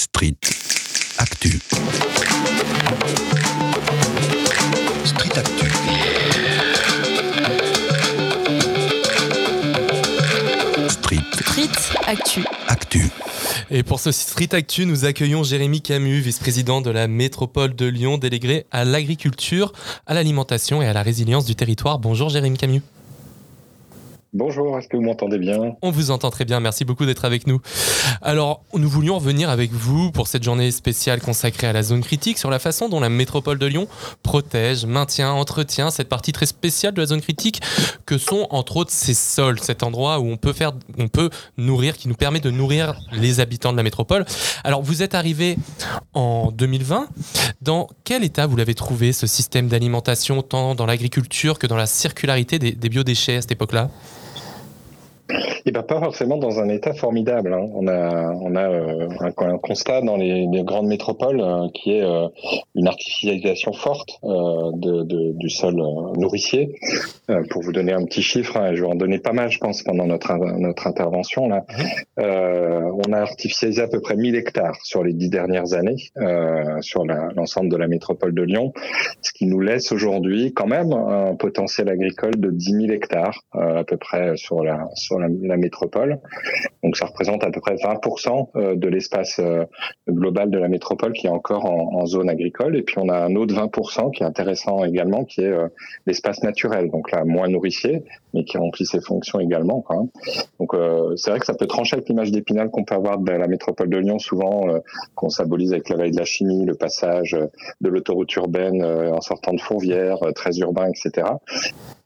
Street Actu. Street Actu. Street Street Actu. Actu. Et pour ce Street Actu, nous accueillons Jérémy Camus, vice-président de la métropole de Lyon, délégué à l'agriculture, à l'alimentation et à la résilience du territoire. Bonjour Jérémy Camus. Bonjour, est-ce que vous m'entendez bien? On vous entend très bien, merci beaucoup d'être avec nous. Alors, nous voulions revenir avec vous pour cette journée spéciale consacrée à la zone critique sur la façon dont la métropole de Lyon protège, maintient, entretient cette partie très spéciale de la zone critique que sont entre autres ces sols, cet endroit où on peut faire, nourrir, qui nous permet de nourrir les habitants de la métropole. Alors, vous êtes arrivé en 2020. Dans quel état vous l'avez trouvé ce système d'alimentation, tant dans l'agriculture que dans la circularité des, des biodéchets à cette époque-là? Eh ben pas forcément dans un état formidable. hein. On a, on a euh, un, un constat dans les, les grandes métropoles euh, qui est euh, une artificialisation forte de, de- du sol nourricier. Pour vous donner un petit chiffre, hein, je vais en donner pas mal, je pense, pendant notre notre intervention là. Euh, on a artificialisé à peu près 1000 hectares sur les dix dernières années sur l'ensemble de la métropole de Lyon, ce qui nous laisse aujourd'hui quand même un potentiel agricole de 10 000 hectares à peu près sur la sur la, métropole. Donc ça représente à peu près 20% euh, de l'espace euh, global de la métropole qui est encore en, zone agricole. Et puis on a un autre 20% qui est intéressant également, qui est euh, l'espace naturel, donc là moins nourricier, mais qui remplit ses fonctions également. hein. Donc c'est vrai que ça peut trancher avec l'image d'épinal qu'on peut avoir de la métropole de Lyon, souvent qu'on symbolise avec la veille de la chimie, le passage de l'autoroute urbaine en sortant de Fourvière, très urbain, etc.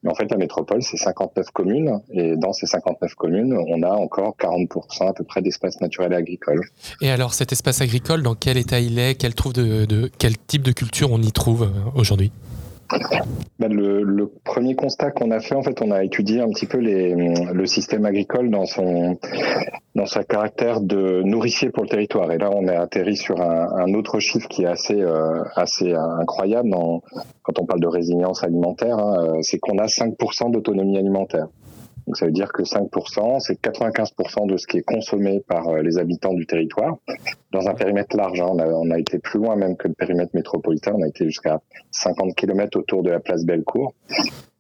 Mais en fait, la métropole, c'est 59 communes, et dans ces 59 communes, on a encore 40% à peu près d'espace naturel et agricole. Et alors, cet espace agricole, dans quel état il est? Quel, trouve de, de- quel type de culture on y trouve euh, aujourd'hui? Ben, le, le premier constat qu'on a fait, en fait, on a étudié un petit peu les, le système agricole dans son dans sa caractère de nourricier pour le territoire. Et là, on a atterri sur un, un autre chiffre qui est assez euh, assez incroyable quand on parle de résilience alimentaire, hein, euh, c'est qu'on a 5% d'autonomie alimentaire. Donc ça veut dire que 5%, c'est 95% de ce qui est consommé par euh, les habitants du territoire, dans un périmètre large. hein. On, a, on a été plus loin même que le périmètre métropolitain, on a été jusqu'à 50 km autour de la place Bellecour.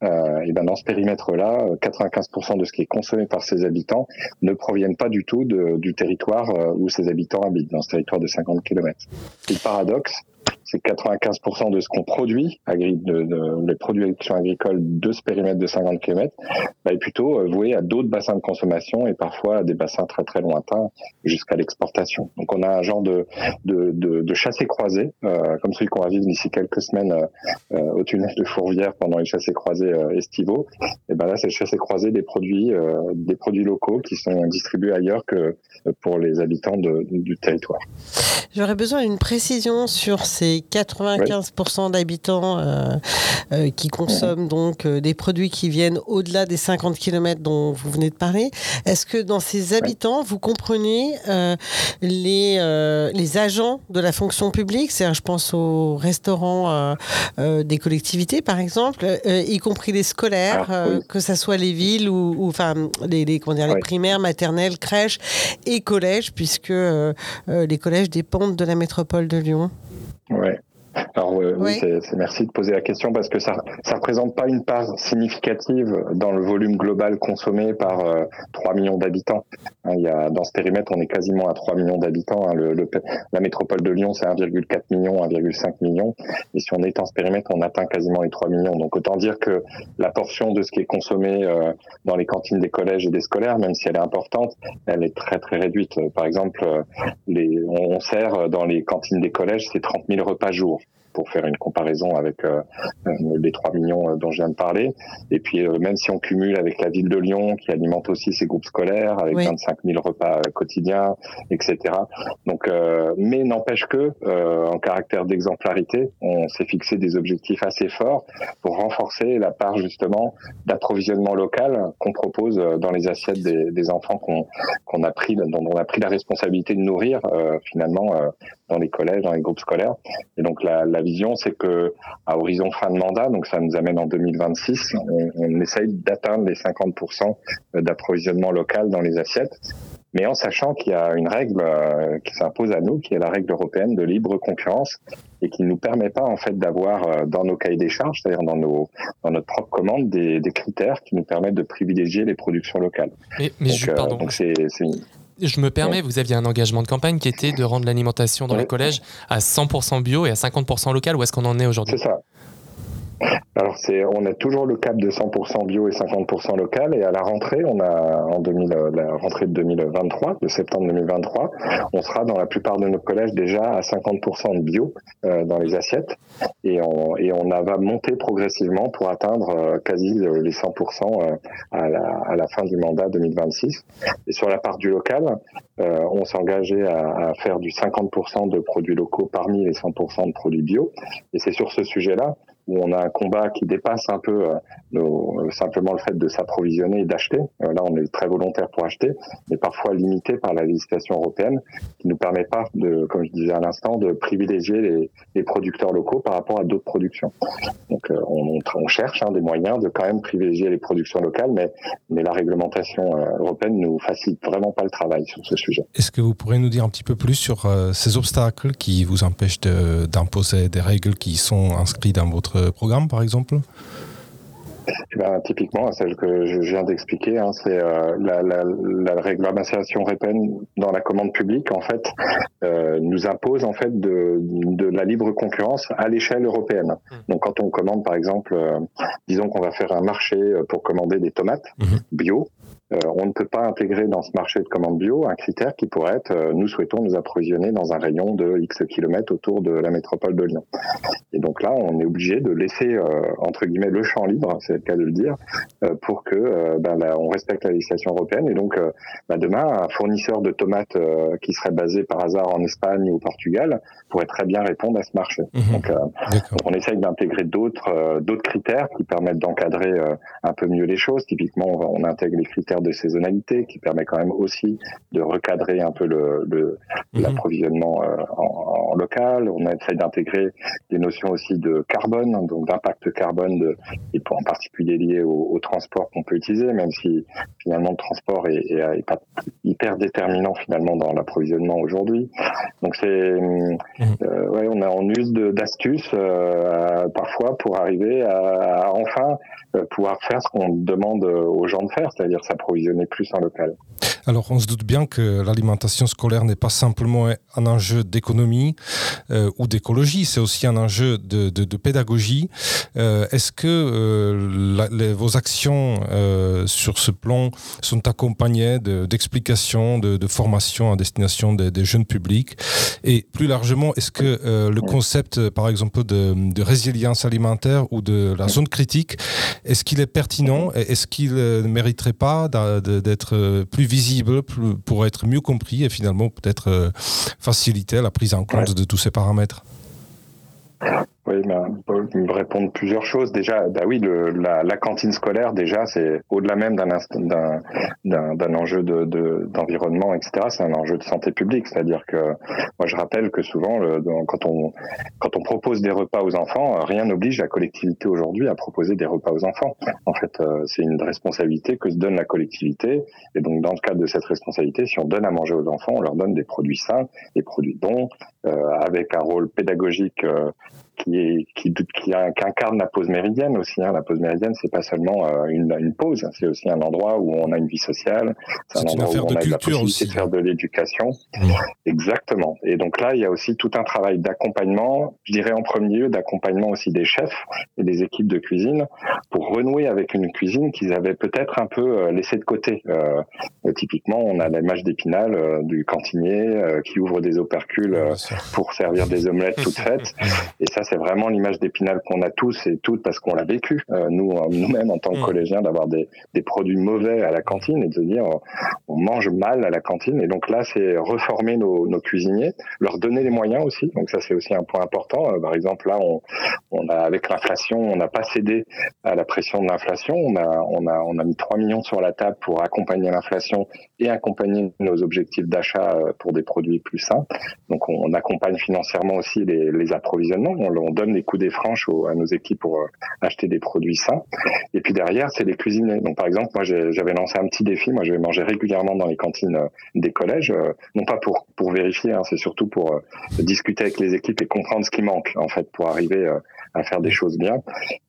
Euh, et ben dans ce périmètre-là, euh, 95% de ce qui est consommé par ces habitants ne proviennent pas du tout de- du territoire euh, où ces habitants habitent, dans ce territoire de 50 km. Et le paradoxe, c'est que 95% de ce qu'on produit, agri- de, de- les productions agricoles de ce périmètre de 50 km, bah, est plutôt euh, voué à d'autres bassins de consommation et parfois à des bassins très très lointains jusqu'à l'exportation. Donc on a un genre de, de, de, de chassé-croisé, euh, comme celui qu'on va vivre d'ici quelques semaines euh, au tunnel de Fourvière pendant les chassés-croisés euh, estivaux. Et ben là, c'est le chassé-croisé des produits, des produits locaux qui sont distribués ailleurs que pour les habitants du territoire. J'aurais besoin d'une précision sur ces 95% d'habitants euh, euh, qui consomment donc euh, des produits qui viennent au-delà des 50 km dont vous venez de parler. Est-ce que dans ces habitants, vous comprenez les, les agents de la fonction publique? C'est-à-dire, je pense aux restaurants des collectivités, par exemple, y compris les scolaires, Ah, oui. que ça soit les villes ou, enfin les, les, comment dire, les primaires, maternelles, crèches et collèges, puisque les collèges dépendent de la métropole de Lyon. Ouais. Alors euh, oui, Oui. c'est, c'est- merci de poser la question parce que ça ça représente pas une part significative dans le volume global consommé par euh, 3 millions d'habitants. Hein, il y a dans ce périmètre, on est quasiment à 3 millions d'habitants. hein. Le, le- la métropole de Lyon, c'est 1,4 million, 1,5 million. Et si on étend ce périmètre, on atteint quasiment les 3 millions. Donc autant dire que la portion de ce qui est consommé euh, dans les cantines des collèges et des scolaires, même si elle est importante, elle est très très réduite. Par exemple, euh, les, on, on sert dans les cantines des collèges, c'est 30 000 repas jour pour faire une comparaison avec euh, euh, les 3 millions euh, dont je viens de parler. Et puis, euh, même si on cumule avec la ville de Lyon, qui alimente aussi ses groupes scolaires, avec Oui. 25 000 repas quotidiens, etc. Donc, mais n'empêche que, en caractère d'exemplarité, on s'est fixé des objectifs assez forts pour renforcer la part justement d'approvisionnement local qu'on propose dans les assiettes des, des enfants qu'on qu'on a pris, dont on a pris la responsabilité de nourrir euh, finalement euh, dans les collèges, dans les groupes scolaires. Et donc la, la vision, c'est que à horizon fin de mandat, donc ça nous amène en 2026, on, on essaye d'atteindre les 50% d'approvisionnement local dans les assiettes. mais en sachant qu'il y a une règle qui s'impose à nous, qui est la règle européenne de libre concurrence et qui ne nous permet pas en fait d'avoir dans nos cahiers des charges, c'est-à-dire dans nos dans notre propre commande, des, des, critères qui nous permettent de privilégier les productions locales. Mais, mais je, pardon. donc c'est je me permets, vous aviez un engagement de campagne qui était de rendre l'alimentation dans les collèges à 100% bio et à 50% local. Où est-ce qu'on en est aujourd'hui? C'est ça. Alors c'est, on a toujours le cap de 100% bio et 50% local et à la rentrée, on a en 2000, la rentrée de 2023, de septembre 2023, on sera dans la plupart de nos collèges déjà à 50% de bio euh, dans les assiettes et on, et on va monter progressivement pour atteindre euh, quasi les 100% euh, à, la, à la fin du mandat 2026. Et sur la part du local, euh, on s'est engagé à, à, faire du 50% de produits locaux parmi les 100% de produits bio. Et c'est sur ce sujet-là où on a un combat qui dépasse un peu euh, nos, simplement le fait de s'approvisionner et d'acheter. Euh, là, on est très volontaire pour acheter, mais parfois limité par la législation européenne qui nous permet pas de, comme je disais à l'instant, de privilégier les, producteurs locaux par rapport à d'autres productions. Donc, euh, on, cherche hein, des moyens de quand même privilégier les productions locales, mais, la réglementation européenne nous facilite vraiment pas le travail sur ce sujet. Est-ce que vous pourrez nous dire un petit peu plus sur ces obstacles qui vous empêchent d'imposer des règles qui sont inscrites dans votre programme, par exemple? Eh ben, typiquement, celle que je viens d'expliquer, hein, c'est euh, la, la, la, réglementation européenne dans la commande publique, en fait, euh, nous impose en fait de, de la libre concurrence à l'échelle européenne. Mmh. Donc, quand on commande, par exemple, euh, disons qu'on va faire un marché pour commander des tomates mmh. bio, euh, on ne peut pas intégrer dans ce marché de commande bio un critère qui pourrait être euh, nous souhaitons nous approvisionner dans un rayon de X kilomètres autour de la métropole de Lyon. Et donc là, on est obligé de laisser euh, entre guillemets le champ libre, c'est le cas de le dire, pour que ben, on respecte la législation européenne. Et donc ben, demain, un fournisseur de tomates qui serait basé par hasard en Espagne ou au Portugal pourrait très bien répondre à ce marché. Mhm. Donc, on essaye d'intégrer d'autres d'autres critères qui permettent d'encadrer un peu mieux les choses. Typiquement, on, on intègre les critères de saisonnalité qui permet quand même aussi de recadrer un peu le, le mhm. l'approvisionnement euh, en, en, local. On essaie d'intégrer des notions aussi de carbone, donc d'impact carbone, de, et pour, en particulier lié au, au transport qu'on peut utiliser, même si finalement le transport est, est, est pas hyper déterminant finalement dans l'approvisionnement aujourd'hui. Donc c'est, mhm. euh, ouais, on, a, on use d'astuces euh, parfois pour arriver à, à enfin euh, pouvoir faire ce qu'on demande aux gens de faire, c'est-à-dire s'approvisionner plus en local. Alors, on se doute bien que l'alimentation scolaire n'est pas simplement un enjeu d'économie euh, ou d'écologie, c'est aussi un enjeu de, de, de pédagogie. Euh, Est-ce que euh, la, les, vos actions sur ce plan sont accompagnées d'explications, de, de, formation à destination des, des, jeunes publics? Et plus largement, est-ce que le concept, par exemple, de, résilience alimentaire ou de la zone critique, est-ce qu'il est pertinent Est-ce qu'il ne mériterait pas d'être plus visible pour être mieux compris et finalement peut-être euh, faciliter la prise en compte ouais. de tous ces paramètres oui, ben, me répondre plusieurs choses. Déjà, bah oui, la, cantine scolaire, déjà, c'est au-delà même d'un enjeu d'environnement, de, etc. C'est un enjeu de santé publique. C'est-à-dire que moi, je rappelle que souvent, quand, on, propose des repas aux enfants, rien n'oblige la collectivité aujourd'hui à proposer des repas aux enfants. En fait, euh, c'est une responsabilité que se donne la collectivité. Et donc, dans le cadre de cette responsabilité, si on donne à manger aux enfants, on leur donne des produits sains, des produits bons, euh, avec un rôle pédagogique euh, qui, est, qui, qui, incarne la pause méridienne aussi. Hein. La pause méridienne, c'est pas seulement euh, une, une, pause, c'est aussi un endroit où on a une vie sociale, c'est un endroit où on a la possibilité aussi. de faire de l'éducation. Mmh. Exactement. Et donc là, il y a aussi tout un travail d'accompagnement, je dirais en premier lieu d'accompagnement aussi des chefs et des équipes de cuisine pour renouer avec une cuisine qu'ils avaient peut-être un peu euh, laissée de côté. Euh, typiquement, on a l'image d'Épinal euh, du cantinier euh, qui ouvre des opercules pour servir des omelettes toutes faites. Et ça, c'est vraiment l'image d'Épinal qu'on a tous et toutes parce qu'on l'a vécu, euh, nous, euh, nous-mêmes en tant que mm. collégiens, d'avoir des, des, produits mauvais à la cantine et de se dire on mange mal à la cantine. Et donc là, c'est reformer nos, nos, cuisiniers, leur donner les moyens aussi. Donc ça, c'est aussi un point important. Euh, par exemple, là, on, on a avec l'inflation, on n'a pas cédé à la pression de l'inflation. On a, on a, on a mis 3 millions sur la table pour accompagner l'inflation et accompagner nos objectifs d'achat pour des produits plus sains. Donc on, accompagne financièrement aussi les, approvisionnements. On, donne les coups des franches à nos équipes pour euh, acheter des produits sains. Et puis derrière, c'est les cuisiniers. Donc par exemple, moi j'avais lancé un petit défi. Moi, je vais manger régulièrement dans les cantines euh, des collèges, non pas pour pour vérifier, hein, c'est surtout pour discuter avec les équipes et comprendre ce qui manque en fait pour arriver à faire des choses bien.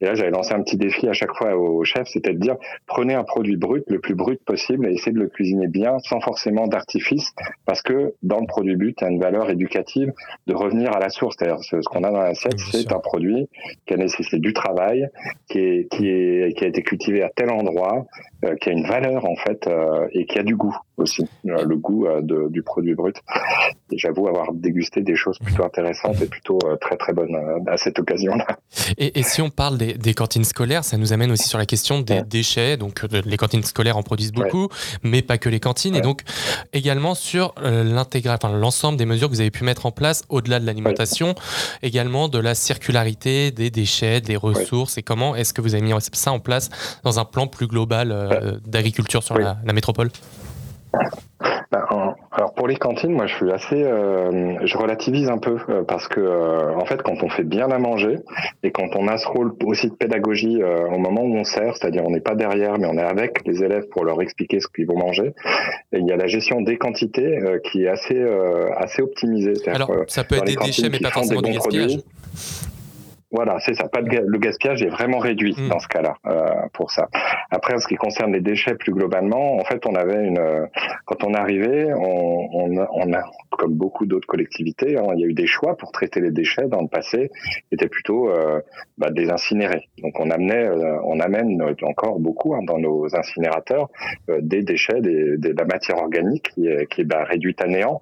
Et là, j'avais lancé un petit défi à chaque fois au chef, c'était de dire prenez un produit brut, le plus brut possible, et essayez de le cuisiner bien, sans forcément d'artifice, parce que dans le produit brut, il y a une valeur éducative de revenir à la source. C'est-à-dire ce qu'on a dans l'assiette, c'est un produit qui a nécessité du travail, qui, est, qui, est, qui a été cultivé à tel endroit, euh, qui a une valeur en fait, euh, et qui a du goût aussi, euh, le goût de, du produit brut. J'avoue avoir dégusté des choses plutôt intéressantes et plutôt très très bonnes à cette occasion-là. Et, et, si on parle des, des, cantines scolaires, ça nous amène aussi sur la question des déchets. Donc les cantines scolaires en produisent beaucoup, mais pas que les cantines. Et donc également sur l'intégral, enfin, l'ensemble des mesures que vous avez pu mettre en place au-delà de l'alimentation, également de la circularité des déchets, des ressources. Et comment est-ce que vous avez mis ça en place dans un plan plus global d'agriculture sur la, la métropole? Alors pour les cantines, moi je suis assez, euh, je relativise un peu euh, parce que euh, en fait quand on fait bien à manger et quand on a ce rôle aussi de pédagogie au moment où on sert, c'est-à-dire on n'est pas derrière mais on est avec les élèves pour leur expliquer ce qu'ils vont manger, et il y a la gestion des quantités qui est assez assez optimisée. Alors ça peut être des déchets mais pas forcément du gaspillage. Voilà, c'est ça. Pas de, le gaspillage est vraiment réduit mm. dans ce cas-là euh, pour ça. Après, en ce qui concerne les déchets plus globalement, en fait, on avait une quand on arrivait, on, on, on a comme beaucoup d'autres collectivités, hein, il y a eu des choix pour traiter les déchets dans le passé, qui étaient plutôt euh, bah, des incinérés. Donc on amenait, euh, on amène encore beaucoup hein, dans nos incinérateurs euh, des déchets, des, de la matière organique qui est, qui est bah, réduite à néant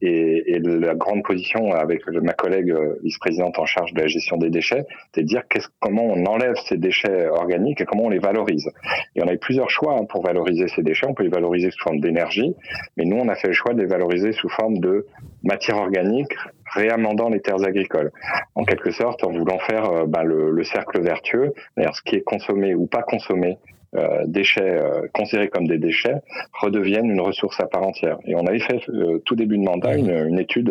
et, la grande position avec ma collègue euh, vice-présidente en charge de la gestion des déchets, c'est de dire comment on enlève ces déchets organiques et comment on les valorise. Et on a eu plusieurs choix hein, pour valoriser ces déchets. On peut les valoriser sous forme d'énergie, mais nous, on a fait le choix de les valoriser sous forme de matière organique réamendant les terres agricoles. En quelque sorte, en voulant faire euh, ben, le, le, cercle vertueux, c'est-à-dire ce qui est consommé ou pas consommé euh, déchets euh, considérés comme des déchets redeviennent une ressource à part entière. Et on avait fait euh, tout début de mandat une, une étude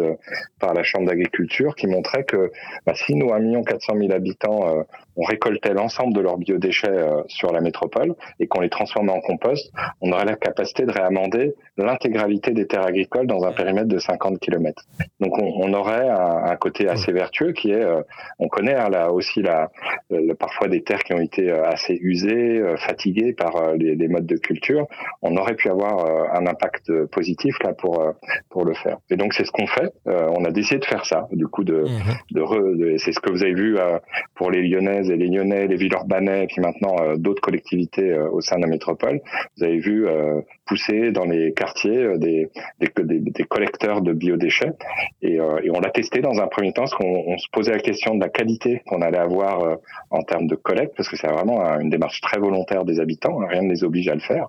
par la Chambre d'agriculture qui montrait que bah, si nous, 1 400 000 habitants, on récoltait l'ensemble de leurs biodéchets sur la métropole et qu'on les transformait en compost, on aurait la capacité de réamender l'intégralité des terres agricoles dans un périmètre de 50 km. Donc on, on aurait un, un, côté assez vertueux qui est, on connaît hein, là aussi la, parfois des terres qui ont été assez usées, fatiguées par euh, les, modes de culture, on aurait pu avoir euh, un impact positif là pour euh, pour le faire. Et donc c'est ce qu'on fait. on a décidé de faire ça. Du coup de, mhm. de, c'est ce que vous avez vu pour les Lyonnaises et les Lyonnais, les Villeurbanais, et puis maintenant d'autres collectivités au sein de la métropole. Vous avez vu pousser dans les quartiers des, des, des, collecteurs de biodéchets et, et on l'a testé dans un premier temps parce qu'on se posait la question de la qualité qu'on allait avoir en termes de collecte parce que c'est vraiment une démarche très volontaire des habitants, hein, rien ne les oblige à le faire.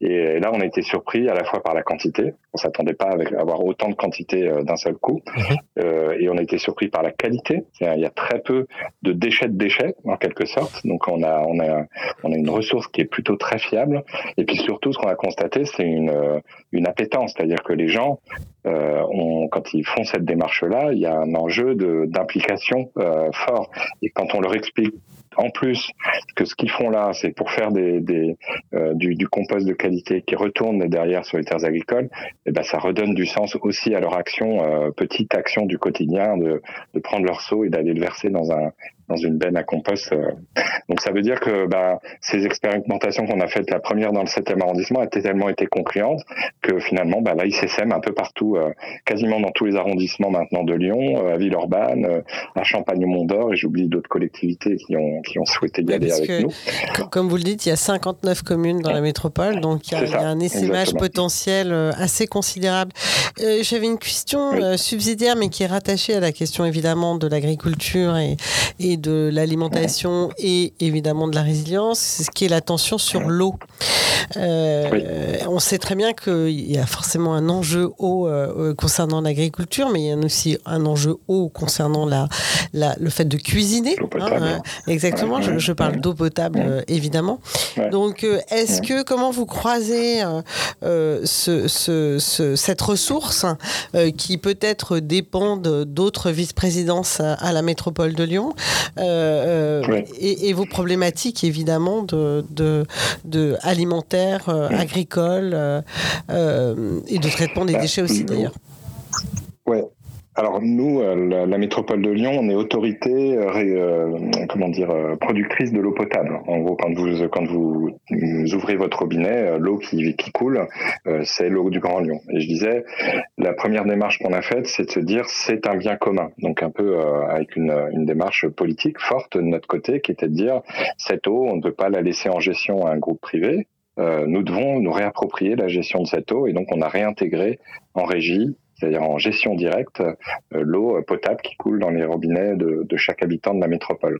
Et là, on a été surpris à la fois par la quantité, on s'attendait pas à avoir autant de quantité euh, d'un seul coup, mhm. euh, et on a été surpris par la qualité. Il y a très peu de déchets de déchets, en quelque sorte, donc on a, on a, on a une ressource qui est plutôt très fiable. Et puis surtout, ce qu'on a constaté, c'est une, euh, une appétence, c'est-à-dire que les gens, euh, on, quand ils font cette démarche-là, il y a un enjeu d'implication euh, fort. Et quand on leur explique en plus que ce qu'ils font là, c'est pour faire euh, du, compost de qualité qui retourne derrière sur les terres agricoles, et eh ben ça redonne du sens aussi à leur action, euh, petite action du quotidien, de prendre leur seau et d'aller le verser dans un dans une benne à compost. Euh. Donc ça veut dire que bah, ces expérimentations qu'on a faites, la première dans le 7e arrondissement, a tellement été concluante que finalement, bah, là, s'essaiment un peu partout, euh, quasiment dans tous les arrondissements maintenant de Lyon, euh, à Villeurbanne, à Champagne-Mont-d'Or, et j'oublie d'autres collectivités qui ont, qui ont souhaité y aller avec nous. Comme vous le dites, il y a 59 communes dans la métropole, donc il y a, un essaimage potentiel assez considérable. J'avais une question subsidiaire, mais qui est rattachée à la question évidemment de l'agriculture et, et de l'alimentation et évidemment de la résilience, ce qui est la tension sur l'eau. On sait très bien qu'il y a forcément un enjeu haut concernant l'agriculture, mais il y a aussi un enjeu haut concernant la, le fait de cuisiner. Hein, exactement, je, parle d'eau potable, évidemment. Donc, est-ce que, comment vous croisez ce, ce, cette ressource qui peut-être dépend d'autres vice-présidences à la métropole de Lyon euh, euh, et, vos problématiques évidemment de, de, alimentaire, euh, agricole et de traitement des bah, déchets aussi d'ailleurs. Ouais, alors nous, euh, la, métropole de Lyon, on est autorité, euh, euh, comment dire, productrice de l'eau potable. En gros, quand vous quand vous ouvrez votre robinet, l'eau qui, qui coule, c'est l'eau du Grand Lyon. Et je disais, la première démarche qu'on a faite, c'est de se dire c'est un bien commun. Donc un peu avec une, une démarche politique forte de notre côté, qui était de dire cette eau, on ne peut pas la laisser en gestion à un groupe privé. Nous devons nous réapproprier la gestion de cette eau et donc on a réintégré en régie c'est-à-dire en gestion directe, euh, l'eau potable qui coule dans les robinets de, de, chaque habitant de la métropole.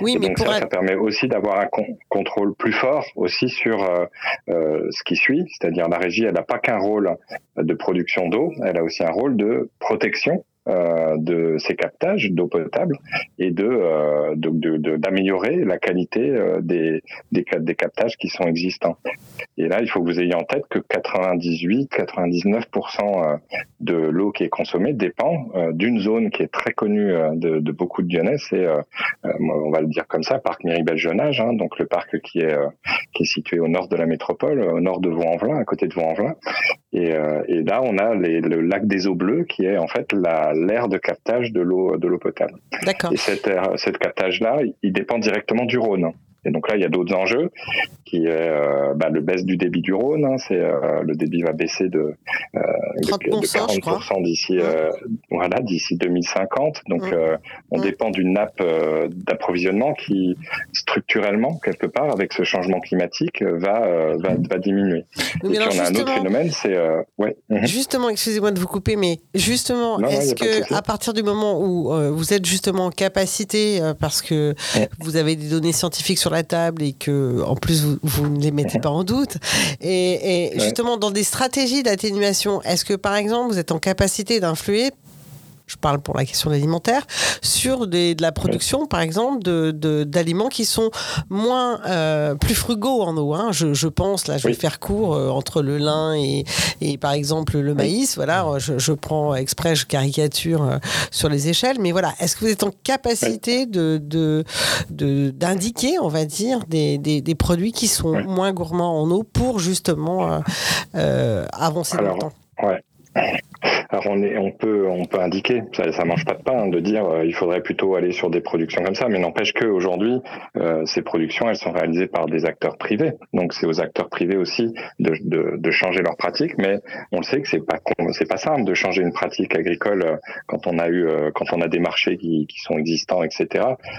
Oui, mais donc ça, ça, permet aussi d'avoir un contrôle plus fort aussi sur euh, euh, ce qui suit, c'est-à-dire la régie, elle n'a pas qu'un rôle de production d'eau, elle a aussi un rôle de protection euh, de ces captages d'eau potable et de euh, d'améliorer la qualité euh, des, des, captages qui sont existants. Et là, il faut que vous ayez en tête que 98-99% de l'eau qui est consommée dépend d'une zone qui est très connue de, beaucoup de Lyonnais, c'est, on va le dire comme ça, parc Miribel-Jeunage, hein, donc le parc qui est, qui est situé au nord de la métropole, au nord de Vaux-en-Velin, à côté de Vaux-en-Velin. Et, et là, on a les, le lac des eaux bleues qui est en fait la l'aire de captage de l'eau de l'eau potable. D'accord. Et cette aire, cette captage là, il dépend directement du Rhône. Et donc là, il y a d'autres enjeux, qui est euh, bah, le baisse du débit du Rhône. Hein, c'est euh, le débit va baisser de, euh, de, 40% d'ici euh, voilà d'ici 2050. Donc on dépend d'une nappe d'approvisionnement qui structurellement quelque part avec ce changement climatique va va, va diminuer. Et puis on a un autre phénomène, c'est ouais. Mhm. Justement, excusez-moi de vous couper, mais justement, est-ce que à partir du moment où vous êtes justement en capacité, parce que vous avez des données scientifiques sur la table et que en plus vous, vous ne les mettez pas en doute. Et, justement, dans des stratégies d'atténuation, est-ce que par exemple vous êtes en capacité d'influer je parle pour la question alimentaire, sur des, de la production, par exemple, d'aliments de, qui sont moins, euh, plus frugaux en eau. Hein. Je, pense, là, je vais faire court euh, entre le lin et, et, par exemple, le maïs. Voilà, je, je, prends exprès, je caricature euh, sur les échelles. Mais voilà, est-ce que vous êtes en capacité de d'indiquer, on va dire, des, des, des, produits qui sont moins gourmands en eau pour justement avancer dans le temps? Ouais. Alors on, est, on peut on peut indiquer, ça, ça mange pas de pain de dire euh, il faudrait plutôt aller sur des productions comme ça, mais n'empêche que aujourd'hui euh, ces productions elles sont réalisées par des acteurs privés, donc c'est aux acteurs privés aussi de, de, de, changer leurs pratiques, mais on le sait que c'est pas c'est pas simple de changer une pratique agricole euh, quand on a eu quand on a des marchés qui, qui sont existants, etc.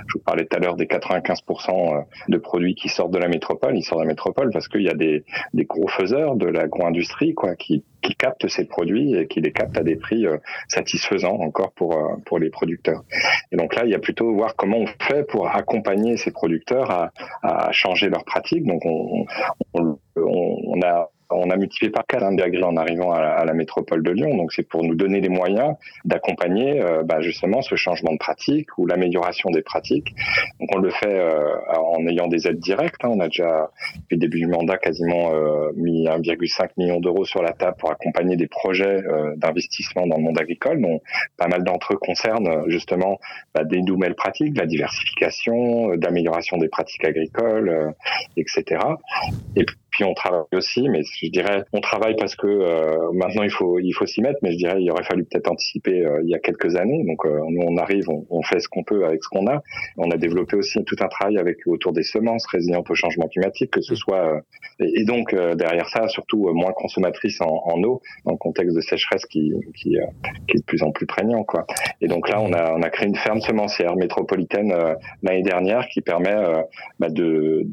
Je vous parlais tout à l'heure des 95% de produits qui sortent de la métropole, ils sortent de la métropole parce qu'il y a des, des gros faiseurs de l'agro-industrie quoi qui qui captent ces produits et qui les captent à des prix euh, satisfaisants encore pour euh, pour les producteurs. Et donc là, il y a plutôt voir comment on fait pour accompagner ces producteurs à, à changer leurs pratiques. Donc on, on, on a on a multiplié par quatre hein, en arrivant à la, métropole de Lyon. Donc c'est pour nous donner les moyens d'accompagner euh, bah, justement ce changement de pratique ou l'amélioration des pratiques. Donc on le fait euh, en ayant des aides directes. Hein. On a déjà depuis le début du mandat quasiment euh, mis 1,5 million d'euros sur la table pour accompagner des projets d'investissement dans le monde agricole. dont pas mal d'entre eux concernent justement bah, des nouvelles pratiques, de la diversification, d'amélioration des pratiques agricoles, etc. Et puis on travaille aussi, mais je dirais on travaille parce que euh, maintenant il faut il faut s'y mettre, mais je dirais il aurait fallu peut-être anticiper euh, il y a quelques années. Donc euh, nous on arrive, on, on fait ce qu'on peut avec ce qu'on a. On a développé aussi tout un travail avec autour des semences résilientes au changement climatique, que ce soit et, donc derrière ça surtout moins consommatrices en, en, eau dans le contexte de sécheresse qui qui, qui, est de plus en plus prégnant quoi. Et donc là on a on a créé une ferme semencière métropolitaine l'année dernière qui permet bah, de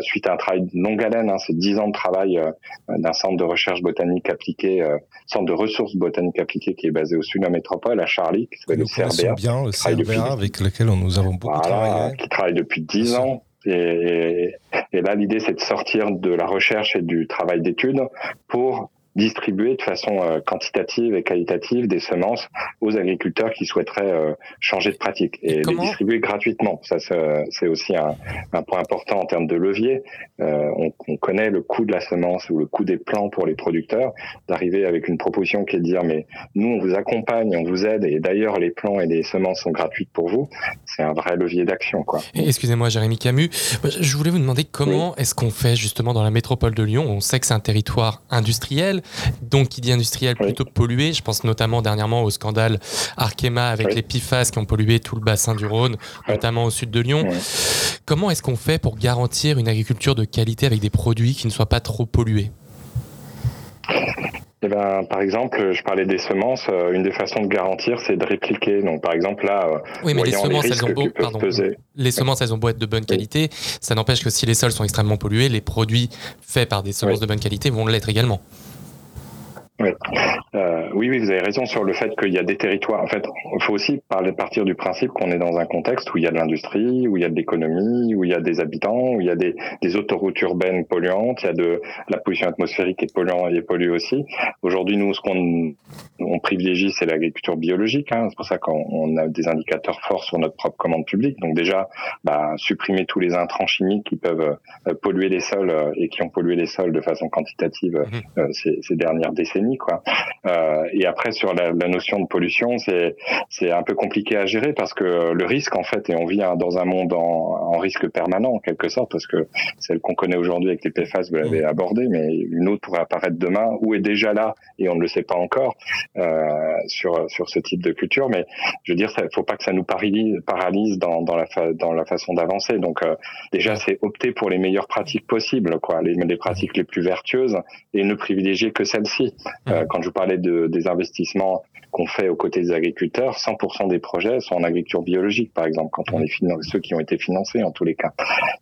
suite à un travail de longue haleine, hein, 10 ans de travail euh, d'un centre de recherche botanique appliqué, euh, centre de ressources botaniques appliquées qui est basé au sud de la métropole, à Charlie, qui s'appelle le CRBA. bien, le CRBA, avec lequel nous avons beaucoup travaillé. Qui travaille depuis 10 ans Et, et là, l'idée, c'est de sortir de la recherche et du travail d'étude pour distribuer de façon euh, quantitative et qualitative des semences aux agriculteurs qui souhaiteraient euh, changer de pratique et, les distribuer gratuitement. Ça, c'est aussi un, un, point important en termes de levier. Euh, on, on, connaît le coût de la semence ou le coût des plants pour les producteurs. D'arriver avec une proposition qui est de dire mais nous on vous accompagne, on vous aide et d'ailleurs les plants et les semences sont gratuites pour vous. C'est un vrai levier d'action. quoi. Excusez-moi, Jérémy Camus. Je voulais vous demander comment est-ce qu'on fait justement dans la métropole de Lyon. On sait que c'est un territoire industriel donc qui dit industriel plutôt pollué. Je pense notamment dernièrement au scandale Arkema avec les PFAS qui ont pollué tout le bassin du Rhône, notamment au sud de Lyon. Comment est-ce qu'on fait pour garantir une agriculture de qualité avec des produits qui ne soient pas trop pollués? Eh ben, par exemple, je parlais des semences. Euh, une des façons de garantir, c'est de répliquer. Donc, par exemple, là, euh, oui, mais les semences, elles ont beau, les semences, elles ont beau être de bonne qualité. Ça n'empêche que si les sols sont extrêmement pollués, les produits faits par des semences de bonne qualité vont l'être également. Oui. Euh, oui, oui, vous avez raison sur le fait qu'il y a des territoires. En fait, il faut aussi parler, partir du principe qu'on est dans un contexte où il y a de l'industrie, où il y a de l'économie, où il y a des habitants, où il y a des, des, autoroutes urbaines polluantes, il y a de la pollution atmosphérique et polluante et pollue aussi. Aujourd'hui, nous, ce qu'on on privilégie, c'est l'agriculture biologique. Hein. C'est pour ça qu'on a des indicateurs forts sur notre propre commande publique. Donc déjà, bah, supprimer tous les intrants chimiques qui peuvent euh, polluer les sols euh, et qui ont pollué les sols de façon quantitative mmh. euh, ces, ces dernières décennies quoi. Euh, et après sur la, la notion de pollution, c'est c'est un peu compliqué à gérer parce que le risque en fait, et on vit dans un monde en, en risque permanent en quelque sorte parce que celle qu'on connaît aujourd'hui avec les PFAS, vous l'avez abordé, mais une autre pourrait apparaître demain ou est déjà là et on ne le sait pas encore euh, sur sur ce type de culture. Mais je veux dire, il faut pas que ça nous paralyse, paralyse dans, dans la dans la façon d'avancer. Donc euh, déjà, c'est opter pour les meilleures pratiques possibles, quoi, les, les pratiques les plus vertueuses et ne privilégier que celles-ci. Euh, quand je vous parlais de, des investissements qu'on fait aux côtés des agriculteurs, 100% des projets sont en agriculture biologique, par exemple, quand on est ceux qui ont été financés en tous les cas.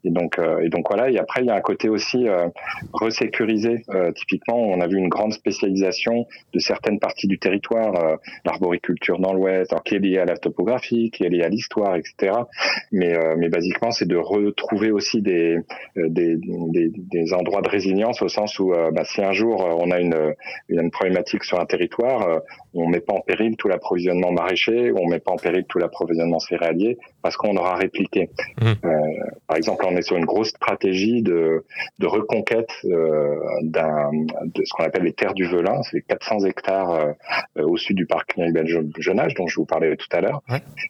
Et donc, euh, et donc voilà. Et après, il y a un côté aussi euh, resécurisé. Euh, typiquement, on a vu une grande spécialisation de certaines parties du territoire, euh, l'arboriculture dans l'Ouest, qui est liée à la topographie, qui est liée à l'histoire, etc. Mais, mais basiquement, c'est de retrouver aussi des, des, des, des, endroits de résilience au sens où, bah, si un jour on a une, une problématique sur un territoire, on met pas en péril tout l'approvisionnement maraîcher, on met pas en péril tout l'approvisionnement céréalier parce qu'on aura répliqué. Mmh. Euh, par exemple, on est sur une grosse stratégie de, de reconquête euh, d'un de ce qu'on appelle les terres du Velin, c'est 400 hectares euh, au sud du parc Jeunage dont je vous parlais tout à l'heure,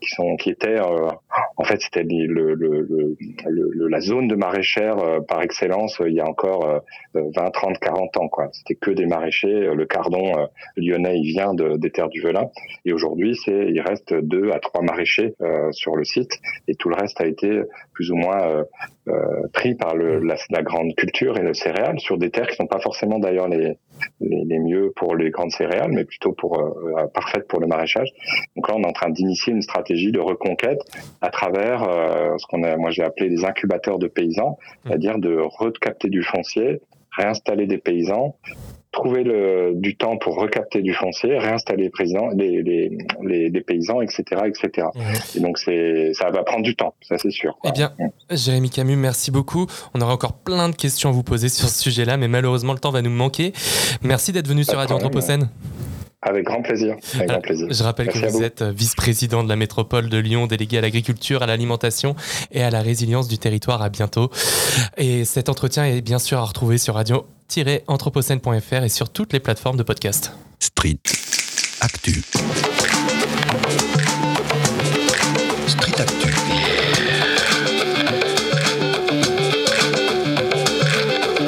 qui sont qui étaient en fait c'était le, le, le, la zone de maraîchère par excellence il y a encore 20, 30, 40 ans quoi. C'était que des maraîchers. Le cardon lyonnais il vient de, des terres du Velin et aujourd'hui c'est il reste deux à trois maraîchers sur le site et tout le reste a été plus ou moins euh, euh, pris par le, la, la, grande culture et le céréal sur des terres qui sont pas forcément d'ailleurs les, les, les, mieux pour les grandes céréales, mais plutôt pour euh, parfaites pour le maraîchage. Donc là, on est en train d'initier une stratégie de reconquête à travers ce qu'on a, moi j'ai appelé les incubateurs de paysans, c'est-à-dire de recapter du foncier, réinstaller des paysans trouver le, du temps pour recapter du foncier, réinstaller les, présidents, les, les, les, paysans, etc. etc. Et donc ça va prendre du temps, ça c'est sûr. Eh bien, Jérémy Camus, merci beaucoup. On aura encore plein de questions à vous poser sur ce sujet-là, mais malheureusement le temps va nous manquer. Merci d'être venu sur Radio Anthropocène. Avec grand euh, plaisir. Je rappelle que vous, êtes vice-président de la métropole de Lyon, délégué à l'agriculture, à l'alimentation et à la résilience du territoire. À bientôt. Et cet entretien est bien sûr à retrouver sur radio-anthropocène.fr et sur toutes les plateformes de podcast. Street Actu. Street Actu.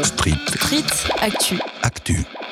Street. Street Actu. Actu.